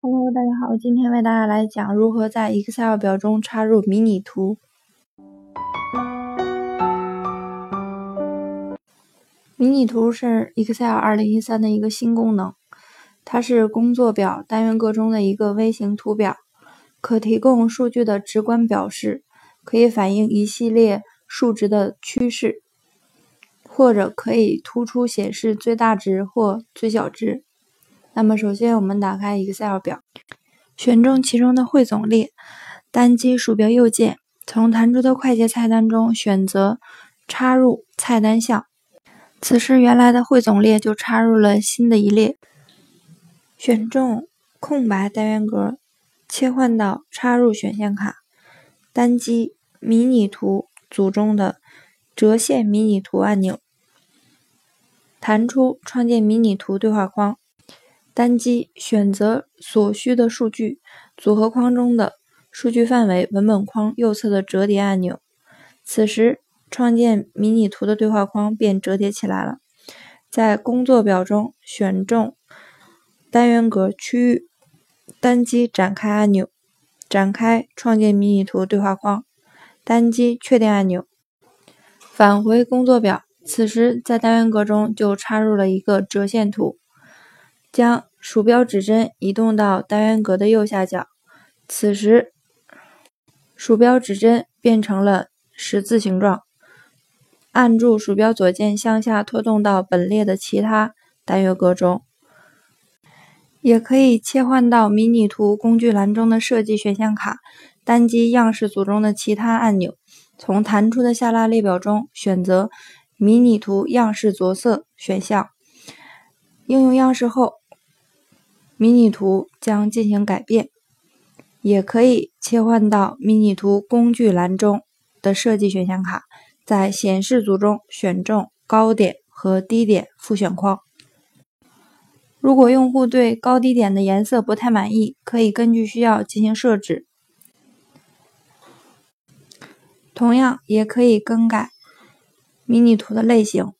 Hello，大家好，今天为大家来讲如何在 Excel 表中插入迷你图。迷你图是 Excel 2013的一个新功能，它是工作表单元格中的一个微型图表，可提供数据的直观表示，可以反映一系列数值的趋势，或者可以突出显示最大值或最小值。那么，首先我们打开 Excel 表，选中其中的汇总列，单击鼠标右键，从弹出的快捷菜单中选择插入菜单项。此时，原来的汇总列就插入了新的一列。选中空白单元格，切换到插入选项卡，单击迷你图组中的折线迷你图按钮，弹出创建迷你图对话框。单击选择所需的数据组合框中的数据范围文本框右侧的折叠按钮，此时创建迷你图的对话框便折叠起来了。在工作表中选中单元格区域，单击展开按钮，展开创建迷你图对话框，单击确定按钮，返回工作表。此时在单元格中就插入了一个折线图。将鼠标指针移动到单元格的右下角，此时鼠标指针变成了十字形状。按住鼠标左键向下拖动到本列的其他单元格中，也可以切换到迷你图工具栏中的设计选项卡，单击样式组中的其他按钮，从弹出的下拉列表中选择迷你图样式着色选项，应用样式后。迷你图将进行改变，也可以切换到迷你图工具栏中的设计选项卡，在显示组中选中高点和低点复选框。如果用户对高低点的颜色不太满意，可以根据需要进行设置。同样，也可以更改迷你图的类型。